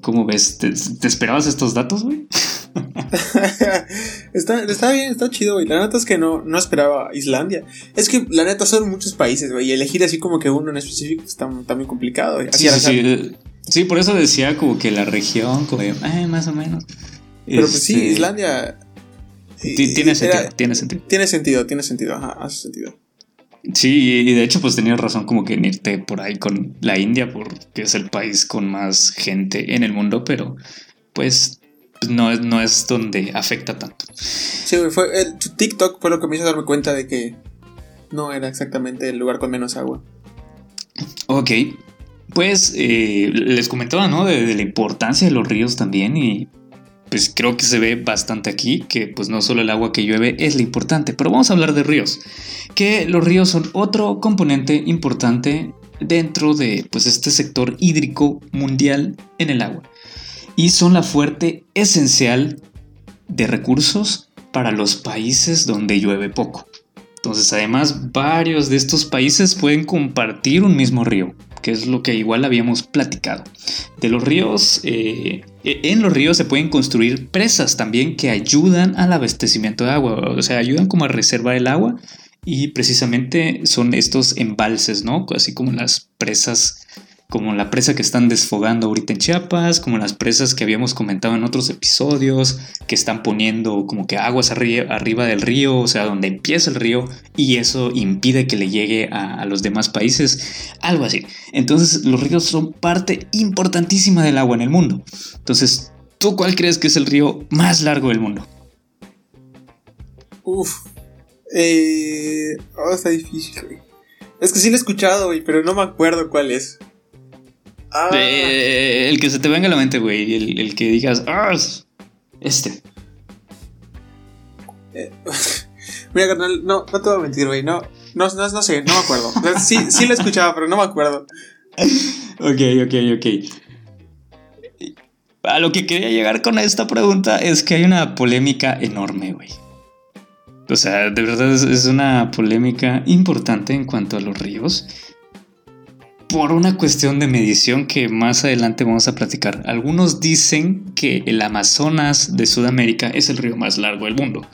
¿Cómo ves? ¿Te, te esperabas estos datos, güey? está, bien, está chido, güey. La neta es que no, no esperaba Islandia. Es que la neta son muchos países, güey. Y elegir así como que uno en específico está también complicado. Sí, sí, sí, por eso decía como que la región, como más o menos. Pero pues sí, este, Islandia. Tiene sentido, tiene sentido. Tiene sentido, tiene sentido, ajá, hace sentido. Sí, y de hecho pues tenías razón como que en irte por ahí con la India porque es el país con más gente en el mundo, pero pues pues, no, es, no es donde afecta tanto. Sí, fue el, TikTok fue lo que me hizo darme cuenta de que no era exactamente el lugar con menos agua. Ok, pues eh, les comentaba, ¿no? De, la importancia de los ríos también y pues creo que se ve bastante aquí que pues no solo el agua que llueve es lo importante, pero vamos a hablar de ríos, que los ríos son otro componente importante dentro de pues este sector hídrico mundial en el agua y son la fuerte esencial de recursos para los países donde llueve poco. Entonces, además, varios de estos países pueden compartir un mismo río, que es lo que igual habíamos platicado. De los ríos, eh, en los ríos se pueden construir presas también que ayudan al abastecimiento de agua, o sea, ayudan como a reservar el agua y precisamente son estos embalses, ¿no? Así como las presas como la presa que están desfogando ahorita en Chiapas, como las presas que habíamos comentado en otros episodios, que están poniendo como que aguas arriba del río, o sea, donde empieza el río, y eso impide que le llegue a, los demás países, algo así. Entonces los ríos son parte importantísima del agua en el mundo. Entonces, ¿tú cuál crees que es el río más largo del mundo? Uf. Eh... Oh, está difícil, güey. Es que sí lo he escuchado, güey, pero no me acuerdo cuál es. Ah. el que se te venga a la mente, güey. El, que digas, ah, este. Eh, mira, carnal, no, no te voy a mentir, güey. No, no, no, sé, no me acuerdo. Sí, sí lo escuchaba, pero no me acuerdo. ok, ok, ok. a lo que quería llegar con esta pregunta es que hay una polémica enorme, güey. O sea, de verdad es, una polémica importante en cuanto a los ríos. Por una cuestión de medición que más adelante vamos a platicar. Algunos dicen que el Amazonas de Sudamérica es el río más largo del mundo.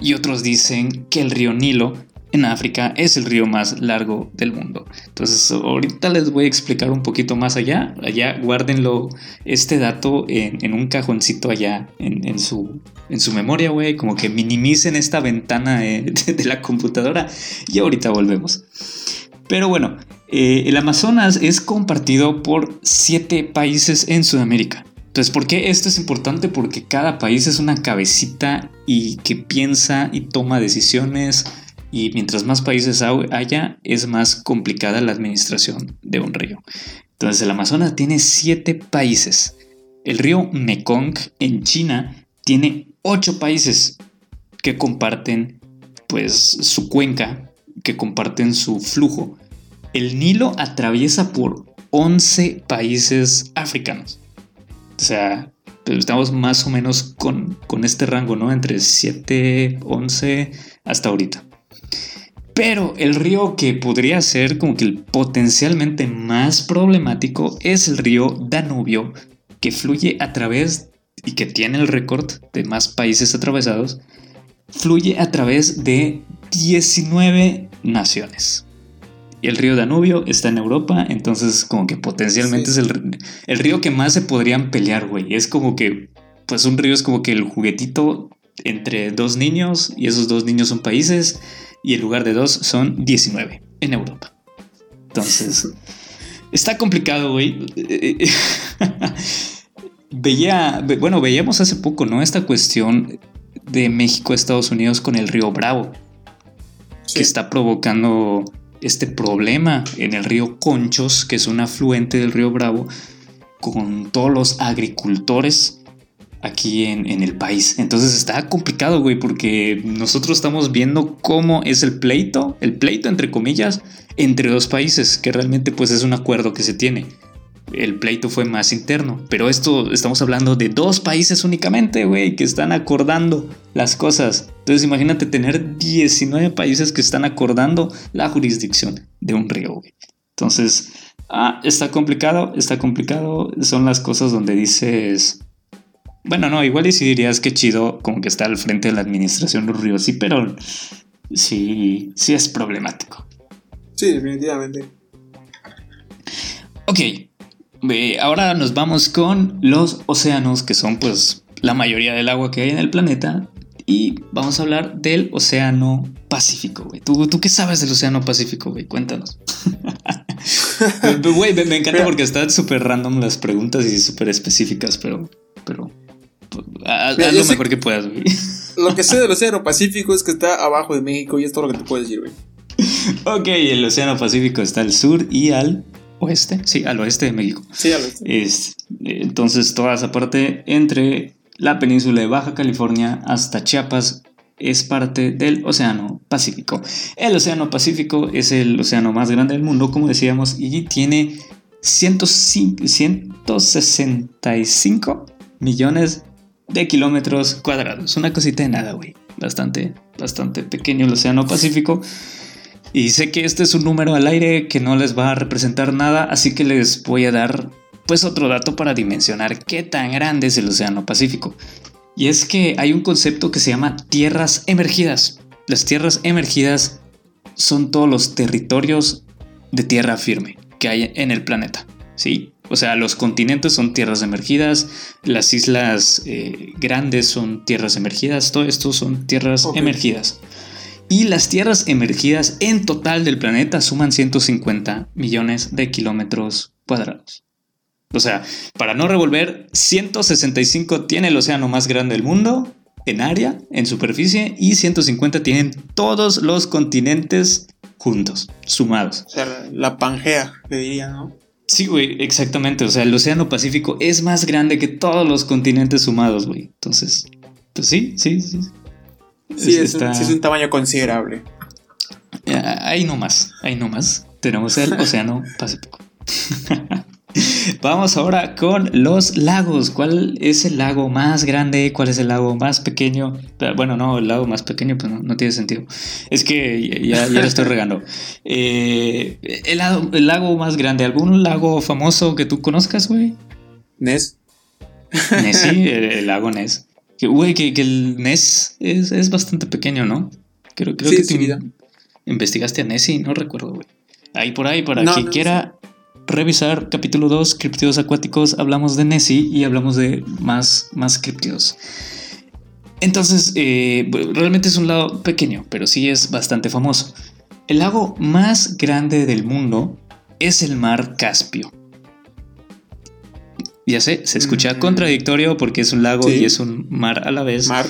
Y otros dicen que el río Nilo en África es el río más largo del mundo. Entonces ahorita les voy a explicar un poquito más allá. Allá guárdenlo este dato en, un cajoncito allá en, su, en su memoria, güey. Como que minimicen esta ventana de, la computadora y ahorita volvemos. Pero bueno, eh, el Amazonas es compartido por siete países en Sudamérica. Entonces, ¿por qué esto es importante? Porque cada país es una cabecita y que piensa y toma decisiones y mientras más países haya, es más complicada la administración de un río. Entonces el Amazonas tiene siete países. El río Mekong en China tiene ocho países que comparten pues su cuenca, que comparten su flujo. El Nilo atraviesa por 11 países africanos. O sea, pues, estamos más o menos con, con este rango, ¿no? Entre 7, 11 hasta ahorita. Pero el río que podría ser como que el potencialmente más problemático es el río Danubio, que fluye a través y que tiene el récord de más países atravesados, fluye a través de 19 naciones. Y el río Danubio está en Europa, entonces como que potencialmente es el, el, río que más se podrían pelear, güey. Es como que, pues un río es como que el juguetito entre dos niños y esos dos niños son países y en lugar de dos son 19 en Europa. Entonces, está complicado, güey. Veía, bueno, veíamos hace poco, ¿no? Esta cuestión de México Estados Unidos con el río Bravo, que está provocando este problema en el río Conchos, que es un afluente del río Bravo, con todos los agricultores aquí en, el país. Entonces está complicado, güey, porque nosotros estamos viendo cómo es el pleito, el pleito entre comillas, entre dos países, que realmente pues es un acuerdo que se tiene. El pleito fue más interno, pero esto estamos hablando de dos países únicamente, güey, que están acordando las cosas. Entonces imagínate tener 19 países que están acordando la jurisdicción de un río, güey. Entonces, ah, está complicado, está complicado. Son las cosas donde dices, bueno, no, igual y si dirías que chido como que está al frente de la administración los ríos, sí, pero sí, sí es problemático. Sí, definitivamente. Ok, ahora nos vamos con los océanos, que son pues la mayoría del agua que hay en el planeta. Y vamos a hablar del Océano Pacífico, güey. ¿Tú, ¿Tú qué sabes del Océano Pacífico, güey? Cuéntanos. Güey, me, me, encanta porque están súper random las preguntas y súper específicas, pero, pero Haz, lo mejor que puedas, güey. Lo que sé del Océano Pacífico es que está abajo de México y es todo lo que te puedo decir, güey. Ok, el Océano Pacífico está al sur y al oeste. Sí, al oeste de México. Sí, al oeste. Es, entonces, toda esa parte entre la península de Baja California hasta Chiapas es parte del Océano Pacífico. El Océano Pacífico es el océano más grande del mundo, como decíamos, y tiene 105, 165 millones de kilómetros cuadrados. Una cosita de nada, güey. Bastante, bastante pequeño el Océano Pacífico. Y sé que este es un número al aire que no les va a representar nada, así que les voy a dar pues otro dato para dimensionar qué tan grande es el Océano Pacífico. Y es que hay un concepto que se llama tierras emergidas. Las tierras emergidas son todos los territorios de tierra firme que hay en el planeta. ¿sí? O sea, los continentes son tierras emergidas, las islas eh, grandes son tierras emergidas, todo esto son tierras emergidas. Y las tierras emergidas en total del planeta suman 150 millones de kilómetros cuadrados. O sea, para no revolver, 165 tiene el océano más grande del mundo en área, en superficie, y 150 tienen todos los continentes juntos, sumados. O sea, la Pangea, le diría, ¿no? Sí, güey, exactamente. O sea, el Océano Pacífico es más grande que todos los continentes sumados, güey. Entonces, pues sí, sí, sí. Sí, es, un, tamaño considerable. Ahí no más, ahí no más. Tenemos el Océano Pacífico. Vamos ahora con los lagos. ¿Cuál es el lago más grande? ¿Cuál es el lago más pequeño? Bueno, no, el lago más pequeño pues no, tiene sentido. Es que ya, ya lo estoy regando. Eh, el, lago, más grande, ¿algún lago famoso que tú conozcas, güey? Ness. Ness, sí, el, lago Ness. Que, güey, que, el Ness es, bastante pequeño, ¿no? Creo, creo que tú investigaste a Nessie, no recuerdo, güey. Ahí por ahí, para quien quiera revisar capítulo 2, criptidos acuáticos, hablamos de Nessie y hablamos de más, más criptidos. Entonces, eh, realmente es un lago pequeño, pero sí es bastante famoso. El lago más grande del mundo es el mar Caspio. Ya sé, se escucha mm. contradictorio porque es un lago y es un mar a la vez. Mar.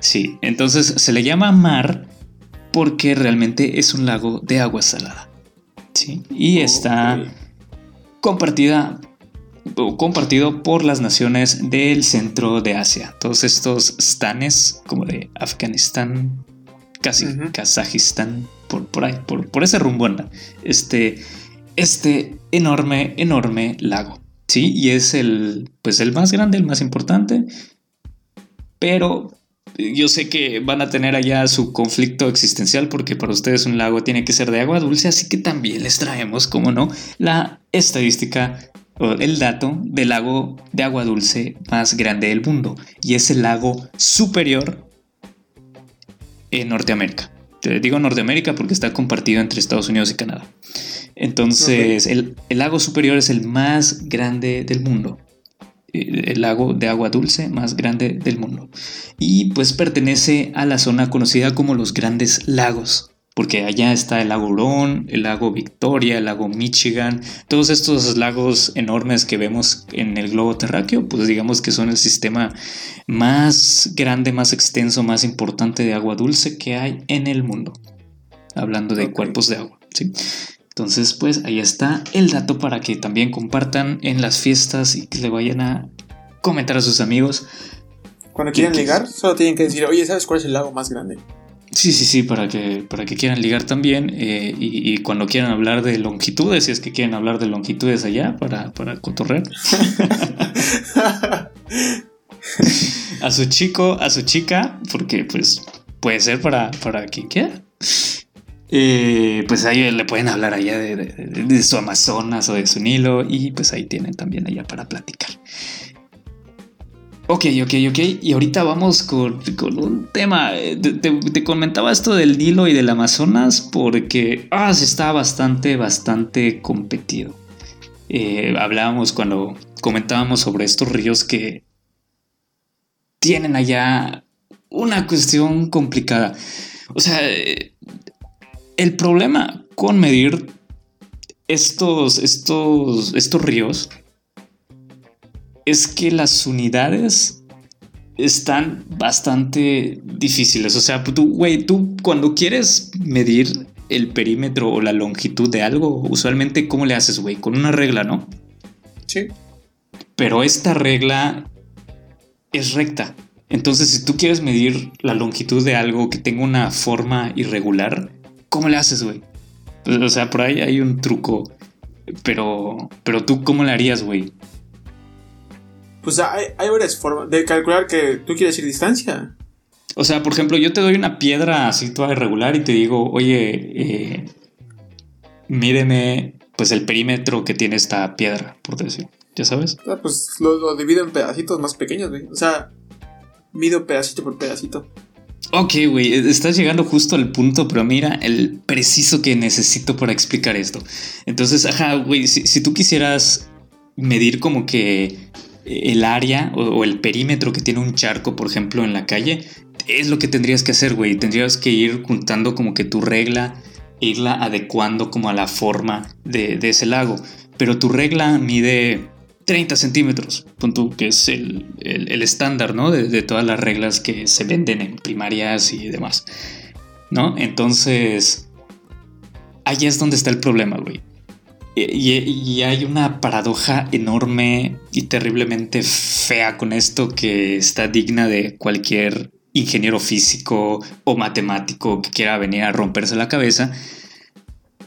Sí, entonces se le llama mar porque realmente es un lago de agua salada. Sí, y está compartida compartido por las naciones del centro de Asia. Todos estos stanes, como de Afganistán, casi Kazajistán, por, por ahí, por, por ese rumbo anda. Este, este enorme, enorme lago. Sí, y es el, pues el más grande, el más importante. Pero yo sé que van a tener allá su conflicto existencial porque para ustedes un lago tiene que ser de agua dulce, así que también les traemos, como no, la estadística o el dato del lago de agua dulce más grande del mundo y es el lago superior en Norteamérica. Te digo Norteamérica porque está compartido entre Estados Unidos y Canadá. Entonces, el, el lago superior es el más grande del mundo el lago de agua dulce más grande del mundo. Y pues pertenece a la zona conocida como los Grandes Lagos, porque allá está el lago Hurón, el lago Victoria, el lago Michigan, todos estos lagos enormes que vemos en el globo terráqueo, pues digamos que son el sistema más grande, más extenso, más importante de agua dulce que hay en el mundo. Hablando de cuerpos de agua, ¿sí? Entonces, pues ahí está el dato para que también compartan en las fiestas y que le vayan a comentar a sus amigos. Cuando quieran ligar, solo tienen que decir, oye, ¿sabes cuál es el lago más grande? Sí, sí, sí, para que, para que quieran ligar también. Eh, y, cuando quieran hablar de longitudes, si es que quieren hablar de longitudes allá para, para cotorrear. a su chico, a su chica, porque pues puede ser para, para quien quiera. Eh, pues ahí le pueden hablar allá de, su Amazonas o de su Nilo y pues ahí tienen también allá para platicar. Ok, ok, ok. Y ahorita vamos con, un tema. Te, comentaba esto del Nilo y del Amazonas porque ah, se está bastante, bastante competido. Eh, hablábamos cuando comentábamos sobre estos ríos que tienen allá una cuestión complicada. O sea, el problema con medir estos, estos, estos ríos es que las unidades están bastante difíciles. O sea, tú, güey, tú cuando quieres medir el perímetro o la longitud de algo, usualmente, ¿cómo le haces, güey? Con una regla, ¿no? Sí. Pero esta regla es recta. Entonces, si tú quieres medir la longitud de algo que tenga una forma irregular, ¿cómo le haces, güey? Pues, o sea, por ahí hay un truco. Pero, pero tú, ¿cómo le harías, güey? Pues hay, varias formas de calcular que tú quieres ir distancia. O sea, por ejemplo, yo te doy una piedra así toda irregular y te digo, oye, eh, míreme pues el perímetro que tiene esta piedra, por decir. ¿Ya sabes? Ah, pues lo, lo divido en pedacitos más pequeños, güey. O sea, mido pedacito por pedacito. Ok, güey, estás llegando justo al punto, pero mira el preciso que necesito para explicar esto. Entonces, ajá, güey, si, tú quisieras medir como que el área o, el perímetro que tiene un charco, por ejemplo, en la calle, es lo que tendrías que hacer, güey. Tendrías que ir juntando como que tu regla, irla adecuando como a la forma de, ese lago. Pero tu regla mide 30 centímetros, punto, que es el, estándar, ¿no? De, todas las reglas que se venden en primarias y demás, ¿no? Entonces, ahí es donde está el problema, güey. Y, hay una paradoja enorme y terriblemente fea con esto que está digna de cualquier ingeniero físico o matemático que quiera venir a romperse la cabeza.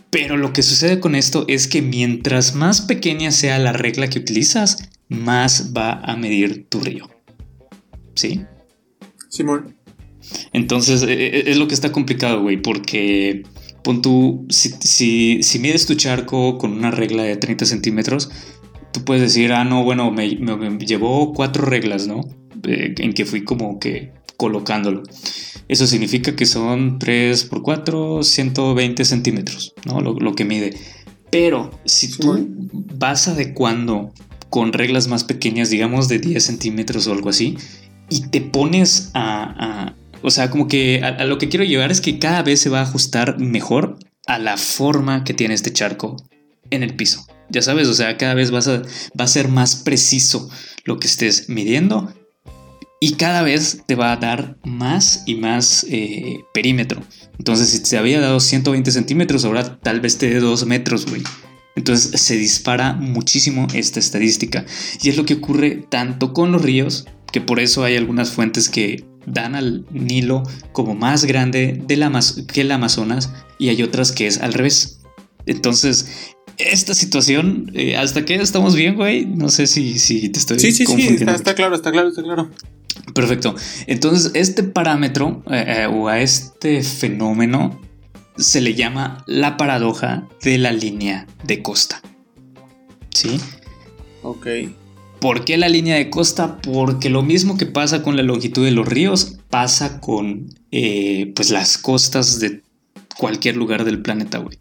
Pero lo que sucede con esto es que mientras más pequeña sea la regla que utilizas, más va a medir tu río. ¿Sí? Simón. Entonces, e, e, es lo que está complicado, güey, porque pon tú, si, si, mides tu charco con una regla de 30 centímetros, tú puedes decir, ah, no, bueno, me, llevó cuatro reglas, ¿no? en que fui como que colocándolo. Eso significa que son 3 por 4, 120 centímetros, ¿no? Lo, que mide. Pero si tú vas adecuando con reglas más pequeñas, digamos de 10 centímetros o algo así, y te pones a, o sea, como que a, lo que quiero llevar es que cada vez se va a ajustar mejor a la forma que tiene este charco en el piso. Ya sabes, o sea, cada vez vas a, va a ser más preciso lo que estés midiendo y cada vez te va a dar más y más eh, perímetro. Entonces, si te había dado 120 centímetros, ahora tal vez te dé 2 metros, güey. Entonces se dispara muchísimo esta estadística. Y es lo que ocurre tanto con los ríos, que por eso hay algunas fuentes que dan al Nilo como más grande que el Amazonas y hay otras que es al revés. Entonces, esta situación, eh, ¿hasta qué estamos bien, güey? No sé si, si te estoy Sí, sí, sí, está, claro, está claro, está claro. Perfecto. Entonces, este parámetro eh, eh, o a este fenómeno se le llama la paradoja de la línea de costa. ¿Sí? Ok. ¿Por qué la línea de costa? Porque lo mismo que pasa con la longitud de los ríos pasa con eh, pues las costas de cualquier lugar del planeta, güey.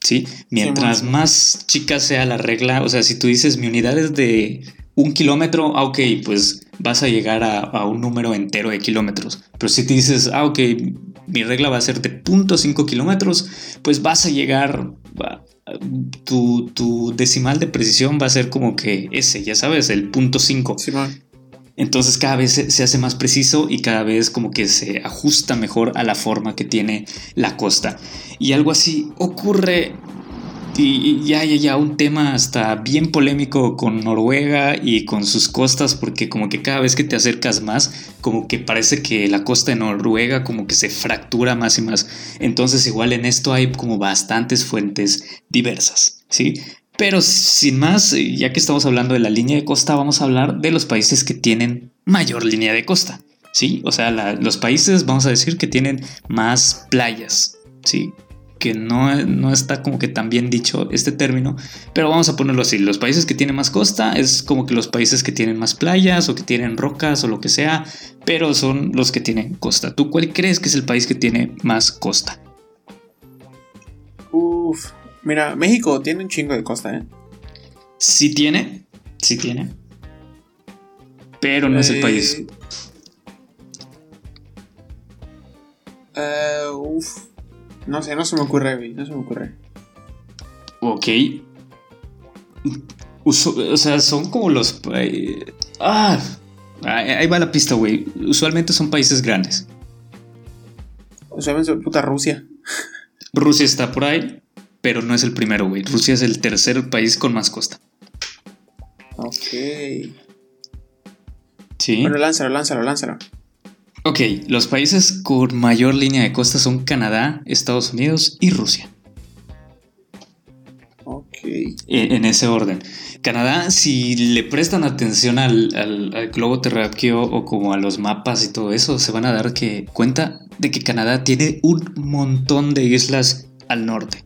¿Sí? Mientras más chica sea la regla, o sea, si tú dices mi unidad es de un kilómetro, ah, ok, pues vas a llegar a, un número entero de kilómetros. Pero si te dices, ah, ok, mi regla va a ser de 0.5 kilómetros, pues vas a llegar tu, decimal de precisión va a ser como que ese, ya sabes, el punto 5. Entonces cada vez se, hace más preciso y cada vez como que se ajusta mejor a la forma que tiene la costa. Y algo así ocurre y ya, ya, ya, un tema hasta bien polémico con Noruega y con sus costas, porque como que cada vez que te acercas más, como que parece que la costa de Noruega como que se fractura más y más. Entonces igual en esto hay como bastantes fuentes diversas, ¿sí? Pero sin más, ya que estamos hablando de la línea de costa, vamos a hablar de los países que tienen mayor línea de costa, ¿sí? O sea, los países, vamos a decir que tienen más playas, ¿sí? Que no, está como que tan bien dicho este término, pero vamos a ponerlo así, los países que tienen más costa es como que los países que tienen más playas o que tienen rocas o lo que sea, pero son los que tienen costa. ¿Tú cuál crees que es el país que tiene más costa? Uf, mira, México tiene un chingo de costa, ¿eh? Sí tiene, sí tiene, pero no es el país. Uh, uf. No sé, no se me ocurre, güey. No se me ocurre. Ok. o sea, son como los. Eh, ah. Ahí va la pista, güey. Usualmente son países grandes. Usualmente puta Rusia. Rusia está por ahí, pero no es el primero, güey. Rusia es el tercer país con más costa. Ok. Sí. Bueno, lánzalo, lánzalo, lánzalo. Ok, los países con mayor línea de costa son Canadá, Estados Unidos y Rusia. Ok. En, ese orden. Canadá, si le prestan atención al, globo terráqueo o como a los mapas y todo eso, se van a dar que, cuenta de que Canadá tiene un montón de islas al norte.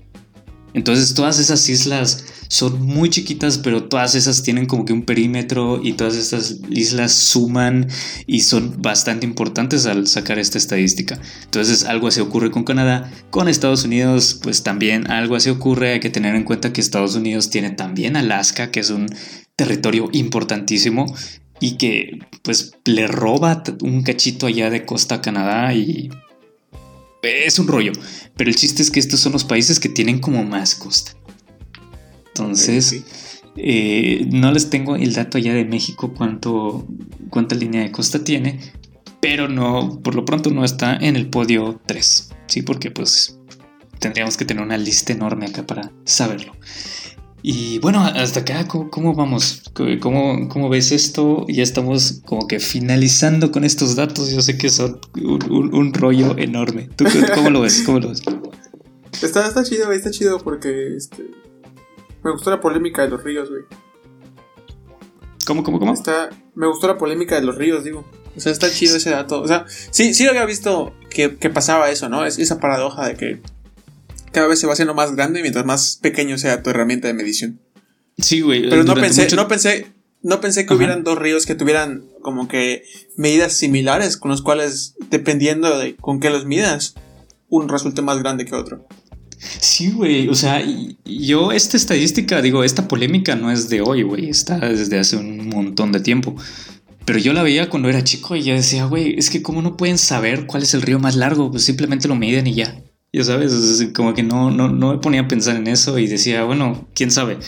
Entonces todas esas islas son muy chiquitas, pero todas esas tienen como que un perímetro y todas estas islas suman y son bastante importantes al sacar esta estadística. Entonces algo así ocurre con Canadá. Con Estados Unidos pues también algo así ocurre. Hay que tener en cuenta que Estados Unidos tiene también Alaska, que es un territorio importantísimo y que pues le roba un cachito allá de costa a Canadá y es un rollo. Pero el chiste es que estos son los países que tienen como más costa. Entonces, eh, no les tengo el dato allá de México cuánto, cuánta línea de costa tiene, pero no, por lo pronto no está en el podio 3, ¿sí? Porque pues tendríamos que tener una lista enorme acá para saberlo. Y bueno, hasta acá, ¿cómo, vamos? ¿Cómo, ves esto? Ya estamos como que finalizando con estos datos. Yo sé que son un, rollo enorme. ¿Tú, cómo lo ves? ¿Cómo lo ves? Está, está chido, está chido porque este, me gustó la polémica de los ríos, güey. ¿Cómo, cómo, cómo? Está, me gustó la polémica de los ríos, digo. O sea, está chido ese dato. O sea, sí, sí había visto que, que pasaba eso, ¿no? Es esa paradoja de que cada vez se va haciendo más grande mientras más pequeño sea tu herramienta de medición. Sí, güey. Pero no pensé, no pensé, no pensé que hubieran dos ríos que tuvieran como que medidas similares con los cuales, dependiendo de con qué los midas, un resulte más grande que otro. Sí, güey, o sea, yo esta estadística, digo, esta polémica no es de hoy, güey, está desde hace un montón de tiempo. Pero yo la veía cuando era chico y yo decía, güey, es que cómo no pueden saber cuál es el río más largo, pues simplemente lo miden y ya. Ya sabes, como que no, no, no me ponía a pensar en eso y decía, bueno, quién sabe,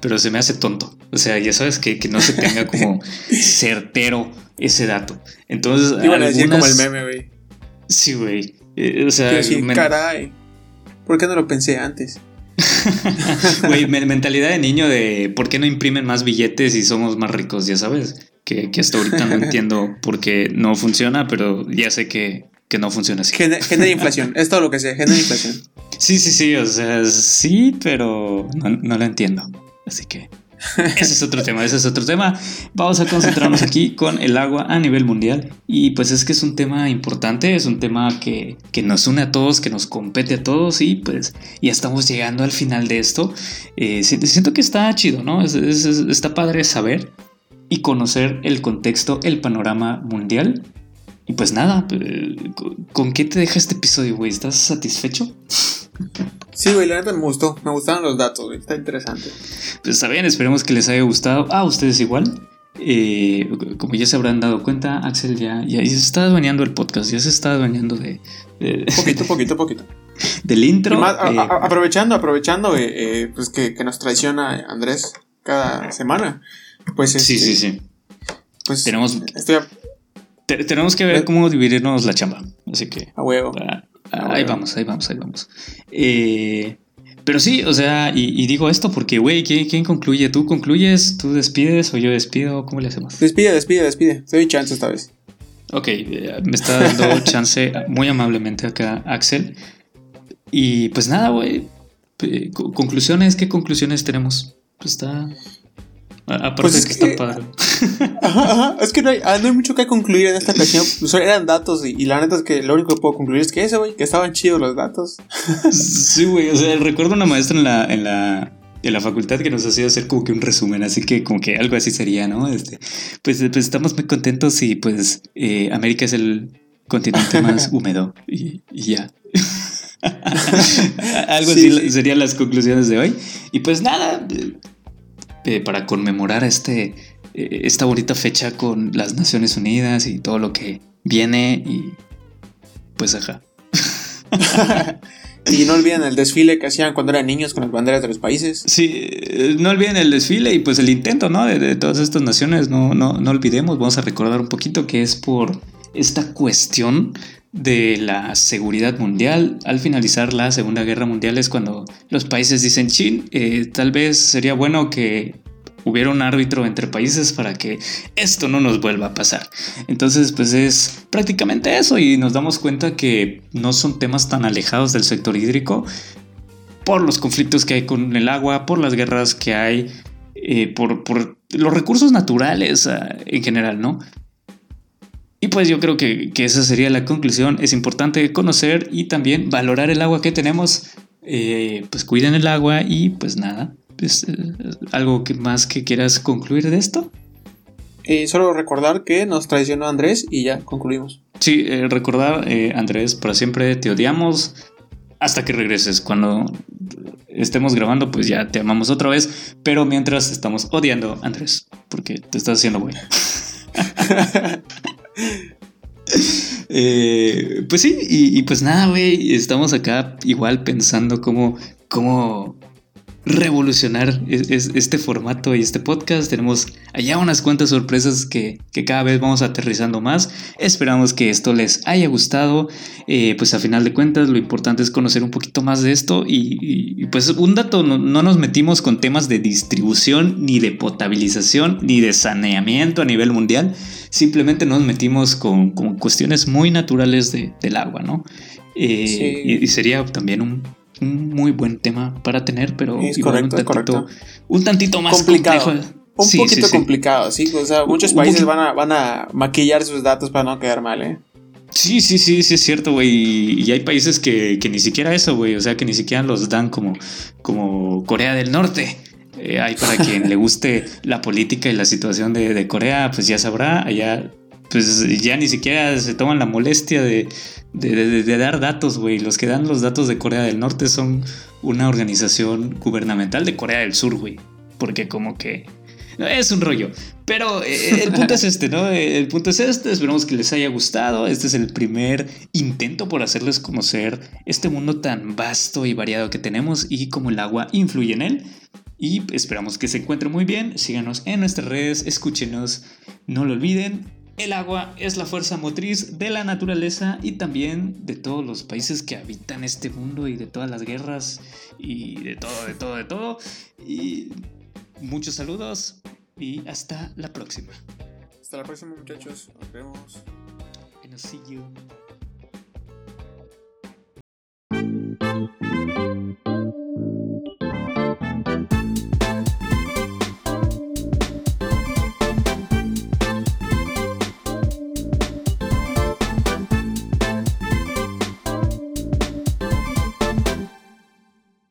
pero se me hace tonto. O sea, ya sabes que, que no se tenga como certero ese dato. Entonces, Iban a decir como el meme, güey. Sí, güey. Eh, o sea, decir, men- caray. ¿Por qué no lo pensé antes? Güey, me- mentalidad de niño de por qué no imprimen más billetes y somos más ricos, ya sabes. Que, que hasta ahorita no entiendo por qué no funciona, pero ya sé que, que no funciona así. Gener- genera inflación. es todo lo que sé, genera inflación. Sí, sí, sí, o sea, sí, pero no, no lo entiendo. Así que ese es otro tema, ese es otro tema. Vamos a concentrarnos aquí con el agua a nivel mundial. Y pues es que es un tema importante, es un tema que, que nos une a todos, que nos compete a todos y pues ya estamos llegando al final de esto. Eh, si- siento que está chido, ¿no? Es- es- está padre saber y conocer el contexto, el panorama mundial. Y pues nada, ¿con- ¿con qué te deja este episodio, güey? ¿Estás satisfecho? Sí, güey, la neta me gustó. Me gustaron los datos, güey. Está interesante. Pues está bien, esperemos que les haya gustado. Ah, ustedes igual. Eh, como ya se habrán dado cuenta, Axel ya, ya se está adueñando el podcast, ya se está adueñando de, de- Poquito, poquito, poquito. del intro. Y más, a- Eh, a- aprovechando, aprovechando eh, pues que, que nos traiciona Andrés cada semana. Pues sí, este, sí, sí. Pues Tenemos, estoy a, te- tenemos que ver cómo dividirnos la chamba. Así que a huevo. ah, Ah, ahí vamos, ahí vamos, ahí vamos. Eh, pero sí, o sea, y, y digo esto porque, güey, ¿quién, ¿quién concluye? ¿Tú concluyes? ¿Tú despides o yo despido? ¿Cómo le hacemos? Despide, despide, despide. Te doy chance esta vez. Ok, eh, me está dando chance muy amablemente acá Axel. Y pues nada, güey. Co- Conclusiones, ¿qué conclusiones tenemos? Pues está. A- Aparte Pues de es que, que- está padre. Ajá, ajá. Es que no hay, ah, no hay mucho que concluir en esta ocasión. Pues eran datos y, y la neta es que lo único que puedo concluir es que eso, güey, que estaban chidos los datos. Sí, güey. O sea, recuerdo una maestra en la, en la, en la facultad que nos hacía hacer como que un resumen, así que como que algo así sería, ¿no? Este, pues, pues estamos muy contentos y pues eh, América es el continente más húmedo y, y ya. algo Sí, así sí. serían las conclusiones de hoy. Y pues nada, eh, para conmemorar este, eh, esta bonita fecha con las Naciones Unidas y todo lo que viene y pues ajá. Y no olviden el desfile que hacían cuando eran niños con las banderas de los países. Sí, eh, no olviden el desfile y pues el intento, ¿no? De, de todas estas naciones, no, no, no olvidemos, vamos a recordar un poquito que es por esta cuestión de la seguridad mundial. Al finalizar la Segunda Guerra Mundial es cuando los países dicen, chin, eh, tal vez sería bueno que hubiera un árbitro entre países para que esto no nos vuelva a pasar. Entonces, pues es prácticamente eso y nos damos cuenta que no son temas tan alejados del sector hídrico por los conflictos que hay con el agua, por las guerras que hay, eh, por, por los recursos naturales ah, en general, ¿no? Y pues yo creo que, que esa sería la conclusión. Es importante conocer y también valorar el agua que tenemos. Eh, pues cuiden el agua y pues nada. Pues, eh, ¿Algo que más que quieras concluir de esto? Eh, solo recordar que nos traicionó Andrés y ya concluimos. Sí, eh, recordar, eh, Andrés, para siempre te odiamos hasta que regreses. Cuando estemos grabando, pues ya te amamos otra vez. Pero mientras estamos odiando, Andrés, porque te estás haciendo güey. Eh, pues sí, y, pues nada, güey, estamos acá igual pensando cómo, cómo revolucionar es- es- este formato y este podcast. Tenemos allá unas cuantas sorpresas que, que cada vez vamos aterrizando más. Esperamos que esto les haya gustado. Eh, pues a final de cuentas lo importante es conocer un poquito más de esto y, y- y, pues un dato, no, no nos metimos con temas de distribución, ni de potabilización, ni de saneamiento a nivel mundial. Simplemente nos metimos con, con cuestiones muy naturales de- del agua, ¿no? Eh, Sí. y, y sería también un, un muy buen tema para tener, pero Es igual correcto, un, tantito, correcto. un tantito más Complicado. complejo. Un Sí, poquito sí, sí. complicado, sí. O sea, muchos Un países van a, van a maquillar sus datos para no quedar mal, ¿eh? Sí, sí, sí, sí, es cierto, güey. Y y hay países que, que ni siquiera eso, güey. O sea, que ni siquiera los dan como, como Corea del Norte. Eh, hay para quien le guste la política y la situación de, de Corea, pues ya sabrá. Allá, pues ya ni siquiera se toman la molestia de, de, de- de dar datos, güey. Los que dan los datos de Corea del Norte son una organización gubernamental de Corea del Sur, güey. Porque como que... Es un rollo. Pero eh, el punto es este, ¿no? El punto es este. Esperamos que les haya gustado. Este es el primer intento por hacerles conocer este mundo tan vasto y variado que tenemos y cómo el agua influye en él. Y esperamos que se encuentren muy bien. Síganos en nuestras redes, escúchenos. No lo olviden. El agua es la fuerza motriz de la naturaleza y también de todos los países que habitan este mundo y de todas las guerras y de todo, de todo, de todo. Y muchos saludos y hasta la próxima. Hasta la próxima, muchachos. Nos vemos. See you.